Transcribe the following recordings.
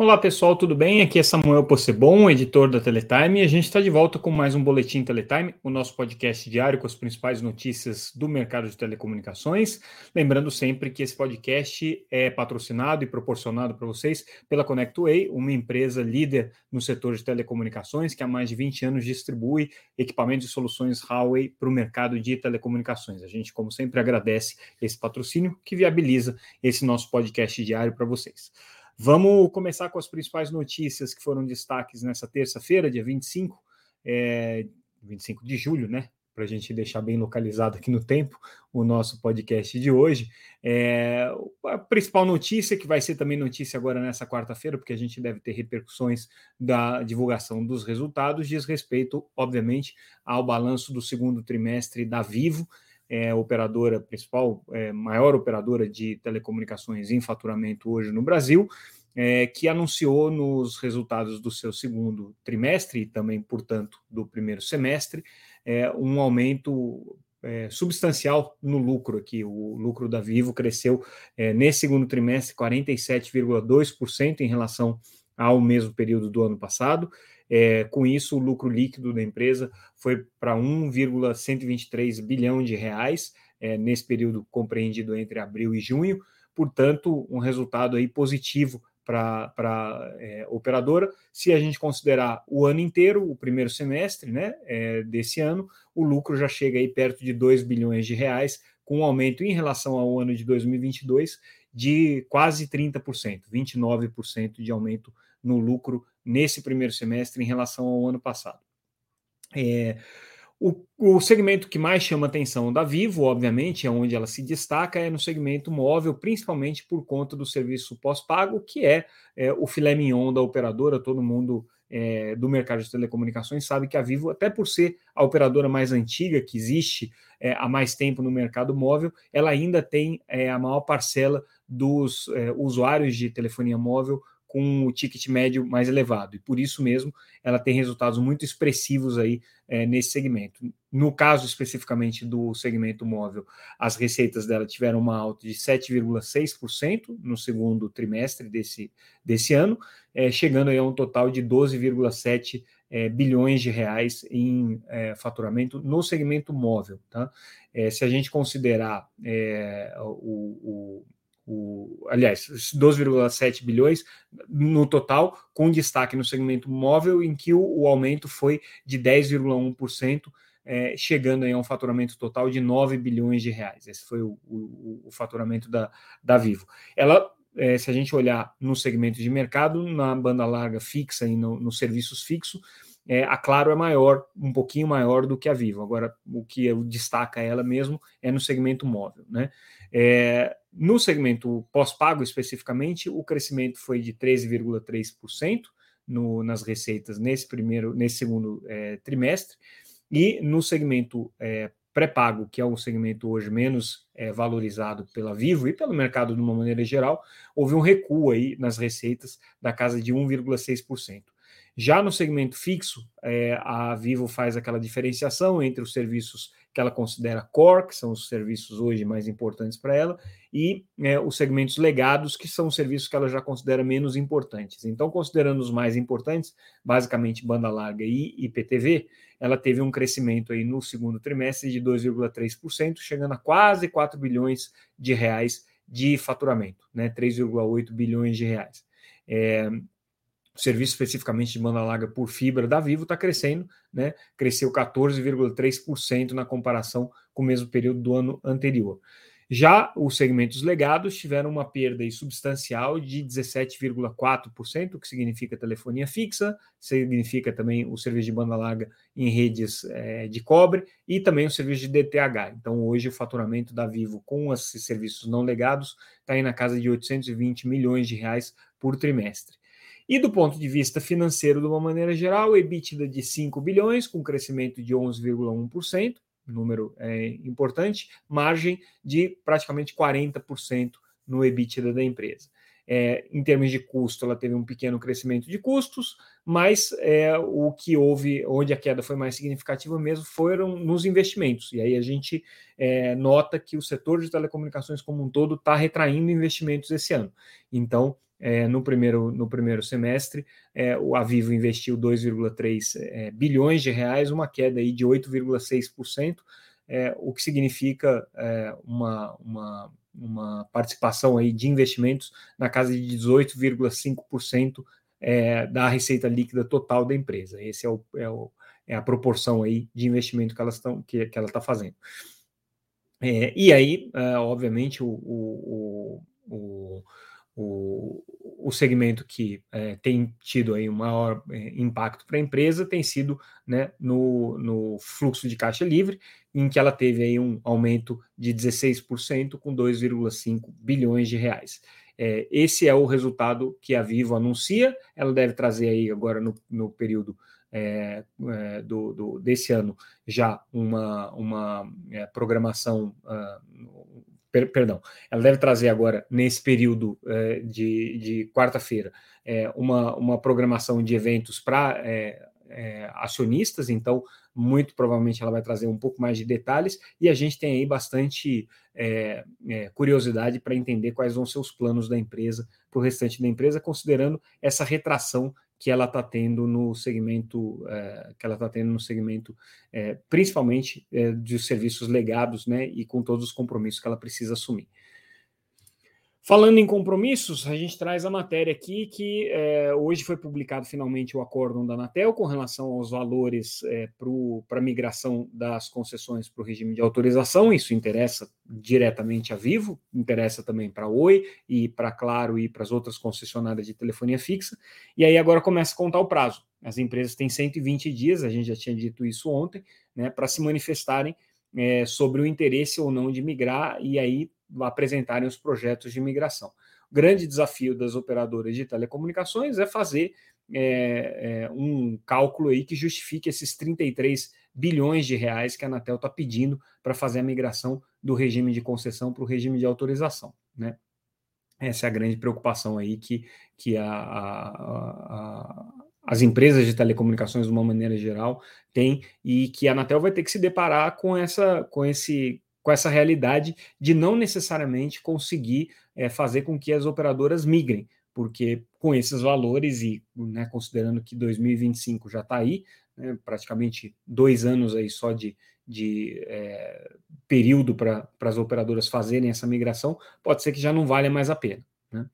Olá pessoal, tudo bem? Aqui é Samuel Possebon, editor da Teletime, e a gente está de volta com mais um Boletim Teletime, o nosso podcast diário com as principais notícias do mercado de telecomunicações. Lembrando sempre que esse podcast é patrocinado e proporcionado para vocês pela ConnectWay, uma empresa líder no setor de telecomunicações que há mais de 20 anos distribui equipamentos e soluções Huawei para o mercado de telecomunicações. A gente, como sempre, agradece esse patrocínio que viabiliza esse nosso podcast diário para vocês. Vamos começar com as principais notícias que foram destaques nessa terça-feira, dia 25, é, 25 de julho, né? Para a gente deixar bem localizado aqui no tempo o nosso podcast de hoje. É, a principal notícia, que vai ser também notícia agora nessa quarta-feira, porque a gente deve ter repercussões da divulgação dos resultados, diz respeito, obviamente, ao balanço do segundo trimestre da Vivo é operadora principal, é, maior operadora de telecomunicações em faturamento hoje no Brasil, é, que anunciou nos resultados do seu segundo trimestre e também, portanto, do primeiro semestre, é, um aumento é, substancial no lucro aqui. O lucro da Vivo cresceu é, nesse segundo trimestre 47,2% em relação ao mesmo período do ano passado. É, com isso, o lucro líquido da empresa foi para 1,123 bilhão de reais é, nesse período compreendido entre abril e junho. Portanto, um resultado aí positivo para é, operadora. Se a gente considerar o ano inteiro, o primeiro semestre né, é, desse ano, o lucro já chega aí perto de 2 bilhões de reais, com um aumento em relação ao ano de 2022 de quase 30%, 29% de aumento no lucro nesse primeiro semestre em relação ao ano passado. É, o, o, segmento que mais chama atenção da Vivo, obviamente, é onde ela se destaca, é no segmento móvel, principalmente por conta do serviço pós-pago, que é, é, o filé mignon da operadora. Todo mundo é, do mercado de telecomunicações sabe que a Vivo, até por ser a operadora mais antiga que existe é, há mais tempo no mercado móvel, ela ainda tem é, a maior parcela dos é, usuários de telefonia móvel com o ticket médio mais elevado. E por isso mesmo ela tem resultados muito expressivos aí é, nesse segmento. No caso especificamente do segmento móvel, as receitas dela tiveram uma alta de 7,6% no segundo trimestre desse, desse ano, é, chegando aí a um total de 12,7 é, bilhões de reais em faturamento no segmento móvel. Tá? Se a gente considerar o, o o, aliás, 12,7 bilhões no total, com destaque no segmento móvel, em que o, o aumento foi de 10,1%, é, chegando a um faturamento total de 9 bilhões de reais. Esse foi o, o, o faturamento da, da Vivo. Ela, é, se a gente olhar no segmento de mercado, na banda larga fixa e no, nos serviços fixos, é, a Claro é maior, um pouquinho maior do que a Vivo. Agora, o que destaca ela mesmo é no segmento móvel. Né? É, no segmento pós-pago, especificamente, o crescimento foi de 13,3% no, nas receitas nesse primeiro, nesse segundo é, trimestre, e no segmento é, pré-pago, que é o segmento hoje menos é, valorizado pela Vivo e pelo mercado de uma maneira geral, houve um recuo aí nas receitas da casa de 1,6%. Já no segmento fixo, é, a Vivo faz aquela diferenciação entre os serviços que ela considera core, que são os serviços hoje mais importantes para ela, e é, os segmentos legados, que são os serviços que ela já considera menos importantes. Então, considerando os mais importantes, basicamente banda larga e IPTV, ela teve um crescimento aí no segundo trimestre de 2,3%, chegando a quase 4 bilhões de reais de faturamento, né? 3,8 bilhões de reais. É, serviço especificamente de banda larga por fibra da Vivo está crescendo, né? Cresceu 14,3% na comparação com o mesmo período do ano anterior. Já os segmentos legados tiveram uma perda substancial de 17,4%, o que significa telefonia fixa, significa também o serviço de banda larga em redes é, de cobre e também o serviço de DTH. Então, hoje, o faturamento da Vivo com esses serviços não legados está aí na casa de 820 milhões de reais por trimestre. E do ponto de vista financeiro, de uma maneira geral, EBITDA de 5 bilhões, com crescimento de 11,1%, número é, importante, margem de praticamente 40% no EBITDA da empresa. É, em termos de custo, ela teve um pequeno crescimento de custos, mas é, o que houve, onde a queda foi mais significativa mesmo, foram nos investimentos. E aí a gente é, nota que o setor de telecomunicações como um todo está retraindo investimentos esse ano. Então, é, no, primeiro, no primeiro semestre, é, o Avivo investiu 2,3 é, bilhões de reais, uma queda aí de 8,6%, é, o que significa é, uma, uma, uma participação aí de investimentos na casa de 18,5% é, da receita líquida total da empresa. Esse é, o, é, o, é a proporção aí de investimento que, elas estão, que, que ela está fazendo. E aí, obviamente, o, o, o, o, o segmento que é, tem tido aí um maior é, impacto para a empresa tem sido né, no, no fluxo de caixa livre, em que ela teve aí um aumento de 16% com 2,5 bilhões de reais. É, esse é o resultado que a Vivo anuncia. Ela deve trazer aí agora no, no período é, é, do, do, desse ano já uma, uma é, programação, uh, per, perdão, ela deve trazer agora nesse período é, de, de quarta-feira é, uma, uma programação de eventos para acionistas, então muito provavelmente ela vai trazer um pouco mais de detalhes e a gente tem aí bastante curiosidade para entender quais vão ser os planos da empresa para o restante da empresa, considerando essa retração que ela está tendo no segmento, é, que ela está tendo no segmento, é, principalmente é, de serviços legados, né, e com todos os compromissos que ela precisa assumir. Falando em compromissos, a gente traz a matéria aqui que é, hoje foi publicado finalmente o acórdão da Anatel com relação aos valores é, para a migração das concessões para o regime de autorização. Isso interessa diretamente a Vivo, interessa também para a Oi e para Claro e para as outras concessionárias de telefonia fixa. E aí agora começa a contar o prazo. As empresas têm 120 dias, a gente já tinha dito isso ontem, né, para se manifestarem é, sobre o interesse ou não de migrar, e aí apresentarem os projetos de migração. O grande desafio das operadoras de telecomunicações é fazer é, é, um cálculo aí que justifique esses 33 bilhões de reais que a Anatel está pedindo para fazer a migração do regime de concessão para o regime de autorização. Né? Essa é a grande preocupação aí que, que a, a, a, as empresas de telecomunicações, de uma maneira geral, têm e que a Anatel vai ter que se deparar com, essa, com esse com essa realidade de não necessariamente conseguir é, fazer com que as operadoras migrem, porque com esses valores e né, considerando que 2025 já está aí, né, praticamente dois anos aí só de, de é, período para as operadoras fazerem essa migração, pode ser que já não valha mais a pena. Né?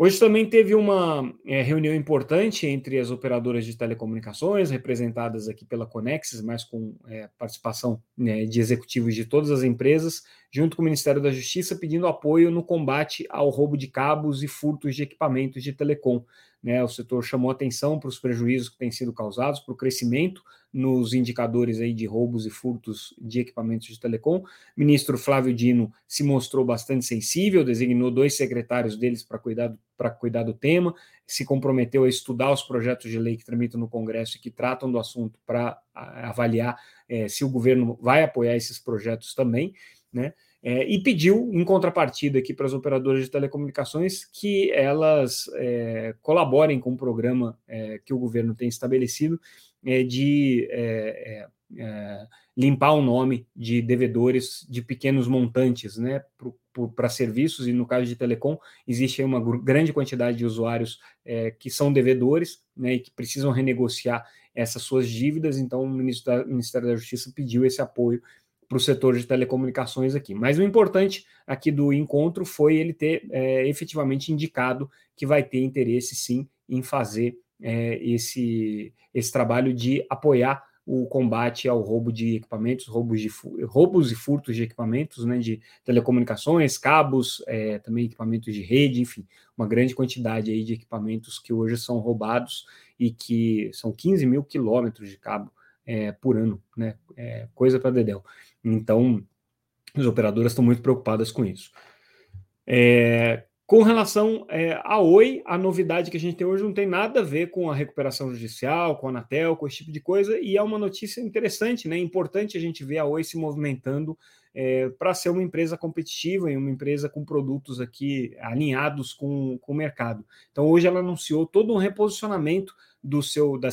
Hoje também teve uma é, reunião importante entre as operadoras de telecomunicações, representadas aqui pela Conexis, mas com é, participação né, de executivos de todas as empresas, junto com o Ministério da Justiça, pedindo apoio no combate ao roubo de cabos e furtos de equipamentos de telecom. Né, o setor chamou atenção para os prejuízos que têm sido causados, para o crescimento nos indicadores aí de roubos e furtos de equipamentos de telecom. O ministro Flávio Dino se mostrou bastante sensível, designou dois secretários deles para cuidar, cuidar do tema, se comprometeu a estudar os projetos de lei que tramitam no Congresso e que tratam do assunto para avaliar é, se o governo vai apoiar esses projetos também, né? É, e pediu, em contrapartida aqui para as operadoras de telecomunicações, que elas é, colaborem com o programa é, que o governo tem estabelecido é, de é, é, limpar o nome de devedores de pequenos montantes né, para serviços, e no caso de telecom, existe uma grande quantidade de usuários que são devedores né, e que precisam renegociar essas suas dívidas, então o Ministério da Justiça pediu esse apoio para o setor de telecomunicações aqui. Mas o importante aqui do encontro foi ele ter é, efetivamente indicado que vai ter interesse sim em fazer é, esse, esse trabalho de apoiar o combate ao roubo de equipamentos, roubos, de, roubos e furtos de equipamentos, né, de telecomunicações, cabos, é, também equipamentos de rede, enfim, uma grande quantidade aí de equipamentos que hoje são roubados e que são 15 mil quilômetros de cabo é, por ano, né, é, coisa para dedéu. Então, as operadoras estão muito preocupadas com isso. É, com relação é, à Oi, a novidade que a gente tem hoje não tem nada a ver com a recuperação judicial, com a Anatel, com esse tipo de coisa, e é uma notícia interessante, né? Importante a gente ver a Oi se movimentando é, para ser uma empresa competitiva e uma empresa com produtos aqui alinhados com, com o mercado. Então, hoje ela anunciou todo um reposicionamento do seu da,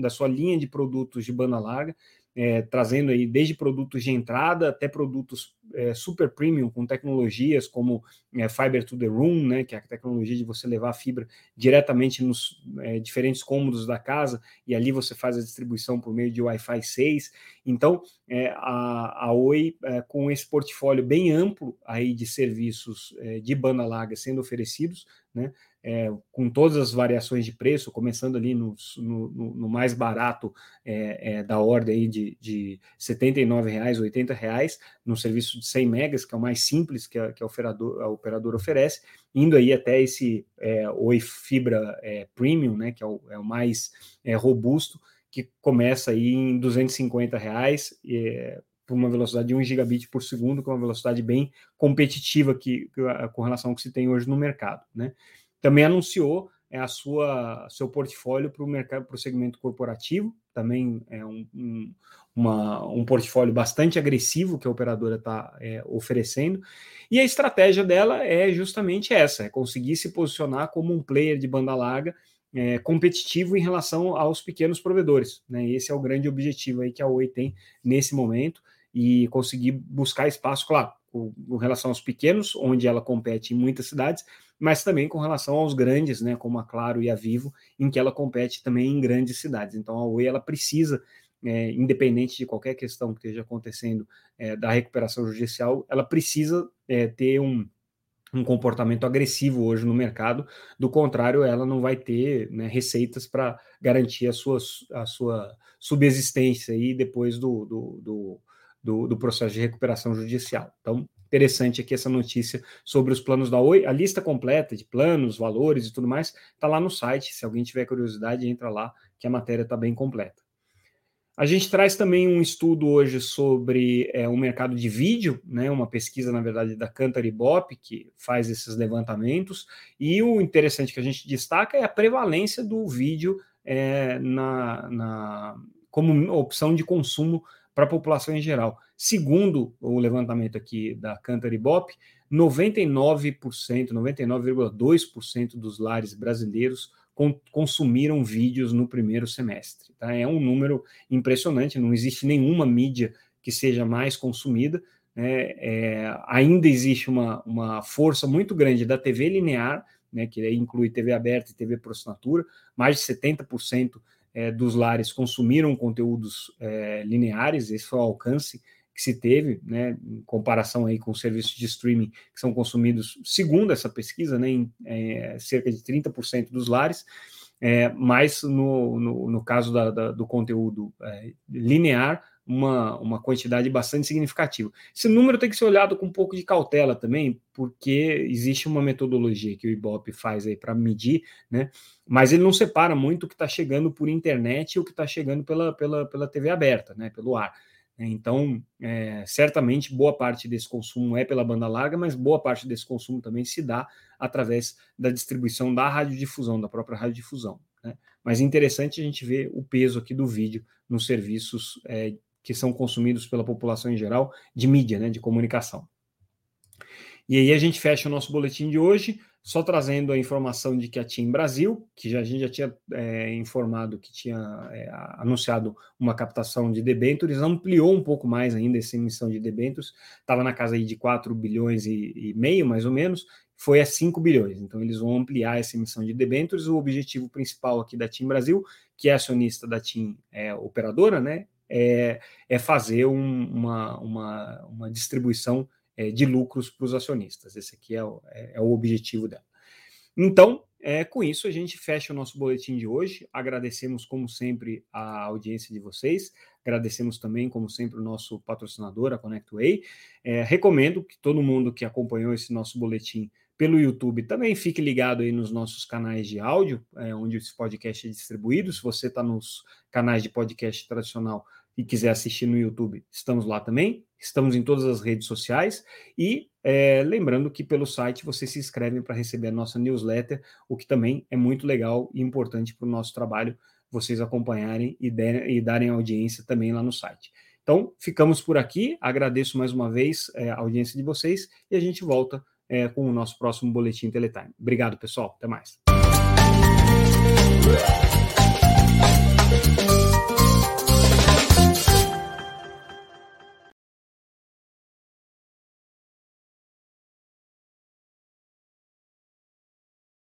da sua linha de produtos de banda larga é, trazendo aí desde produtos de entrada até produtos é, super premium com tecnologias como é, Fiber to the Room, né, que é a tecnologia de você levar a fibra diretamente nos é, diferentes cômodos da casa e ali você faz a distribuição por meio de Wi-Fi 6. Então, é, a, a Oi, é, com esse portfólio bem amplo aí de serviços é, de banda larga sendo oferecidos, né, é, com todas as variações de preço, começando ali no, no, no mais barato é, é, da ordem aí de, de R$ 79,00, R$ 80,00, no serviço de 100 megas, que é o mais simples que a, que a, operador, a operadora oferece, indo aí até esse é, Oi Fibra é, Premium, né, que é o, é o mais é, robusto, que começa aí em 250,00 reais, por uma velocidade de 1 gigabit por segundo, que é uma velocidade bem competitiva que, que, com relação ao que se tem hoje no mercado, né? Também anunciou é, a sua seu portfólio para o mercado, para o segmento corporativo, também é um, um, uma, um portfólio bastante agressivo que a operadora está é, oferecendo. E a estratégia dela é justamente essa: é conseguir se posicionar como um player de banda larga é, competitivo em relação aos pequenos provedores. Né? Esse é o grande objetivo aí que a Oi tem nesse momento e conseguir buscar espaço, claro, com, relação aos pequenos, onde ela compete em muitas cidades, mas também com relação aos grandes, né, como a Claro e a Vivo, em que ela compete também em grandes cidades. Então a Oi ela precisa, é, independente de qualquer questão que esteja acontecendo é, da recuperação judicial, ela precisa é, ter um, um comportamento agressivo hoje no mercado, do contrário, ela não vai ter né, receitas para garantir a sua, a sua subsistência aí depois do, do, do, do, do processo de recuperação judicial. Então, interessante aqui essa notícia sobre os planos da Oi. A lista completa de planos, valores e tudo mais está lá no site. Se alguém tiver curiosidade, entra lá, que a matéria está bem completa. A gente traz também um estudo hoje sobre é, o mercado de vídeo, né, uma pesquisa, na verdade, da Cantar Ibope, que faz esses levantamentos, e o interessante que a gente destaca é a prevalência do vídeo é, na, na, como opção de consumo para a população em geral. Segundo o levantamento aqui da Cantar Ibope, 99%, 99,2% dos lares brasileiros consumiram vídeos no primeiro semestre. Tá? É um número impressionante, não existe nenhuma mídia que seja mais consumida. Né? É, ainda existe uma, uma força muito grande da TV linear, né, que inclui TV aberta e TV por assinatura, mais de 70% é, dos lares consumiram conteúdos é, lineares, esse foi o alcance que se teve, né, em comparação aí com os serviços de streaming que são consumidos, segundo essa pesquisa, né, em é, cerca de 30% dos lares, é, mas no, no, no caso da, da, do conteúdo é, linear, uma, uma quantidade bastante significativa. Esse número tem que ser olhado com um pouco de cautela também, porque existe uma metodologia que o Ibope faz aí para medir, né? Mas ele não separa muito o que está chegando por internet e o que está chegando pela, pela, pela TV aberta, né? Pelo ar. Então, é, certamente, boa parte desse consumo é pela banda larga, mas boa parte desse consumo também se dá através da distribuição da radiodifusão, da própria radiodifusão. Né? Mas interessante a gente ver o peso aqui do vídeo nos serviços é, que são consumidos pela população em geral de mídia, né, de comunicação. E aí a gente fecha o nosso boletim de hoje, só trazendo a informação de que a TIM Brasil, que já, a gente já tinha é, informado que tinha é, anunciado uma captação de debêntures, ampliou um pouco mais ainda essa emissão de debêntures, estava na casa aí de 4 bilhões e, e meio, mais ou menos, foi a 5 bilhões. Então, eles vão ampliar essa emissão de debêntures. O objetivo principal aqui da TIM Brasil, que é acionista da TIM é, operadora, né, é, é fazer um, uma, uma, uma distribuição é, de lucros para os acionistas. Esse aqui é o, é, é o objetivo dela. Então, é, com isso, a gente fecha o nosso boletim de hoje. Agradecemos, como sempre, a audiência de vocês. Agradecemos também, como sempre, o nosso patrocinador, a ConnectWay. É, recomendo que todo mundo que acompanhou esse nosso boletim pelo YouTube também fique ligado aí nos nossos canais de áudio, é, onde esse podcast é distribuído. Se você está nos canais de podcast tradicional, e quiser assistir no YouTube, estamos lá também. Estamos em todas as redes sociais e é, lembrando que pelo site você se inscreve para receber a nossa newsletter, o que também é muito legal e importante para o nosso trabalho vocês acompanharem e, e, darem audiência também lá no site. Então, ficamos por aqui. Agradeço mais uma vez é, a audiência de vocês e a gente volta é, com o nosso próximo Boletim Teletime. Obrigado, pessoal. Até mais.